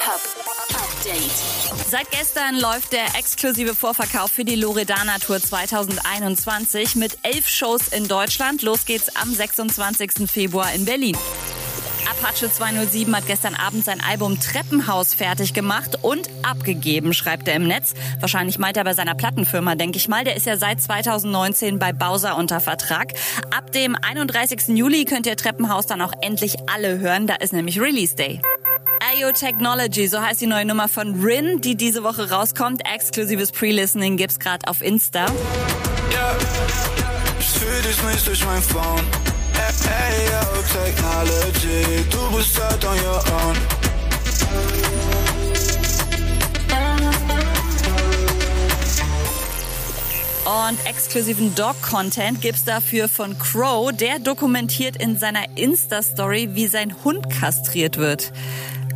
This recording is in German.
Hip-Hop Update. Seit gestern läuft der exklusive Vorverkauf für die Loredana Tour 2021 mit elf Shows in Deutschland. Los geht's am 26. Februar in Berlin. Apache 207 hat gestern Abend sein Album Treppenhaus fertig gemacht und abgegeben, schreibt er im Netz. Wahrscheinlich meint er bei seiner Plattenfirma, denke ich mal. Der ist ja seit 2019 bei Bowser unter Vertrag. Ab dem 31. Juli könnt ihr Treppenhaus dann auch endlich alle hören. Da ist nämlich Release Day. IO Technology, so heißt die neue Nummer von Rin, die diese Woche rauskommt. Exklusives Pre-Listening gibt's gerade auf Insta. Yeah. Ich fühl dich nicht durch mein Phone. Ayo, Technology, du bist halt on your own. Und exklusiven Dog-Content gibt's dafür von Crow. Der dokumentiert in seiner Insta-Story, wie sein Hund kastriert wird.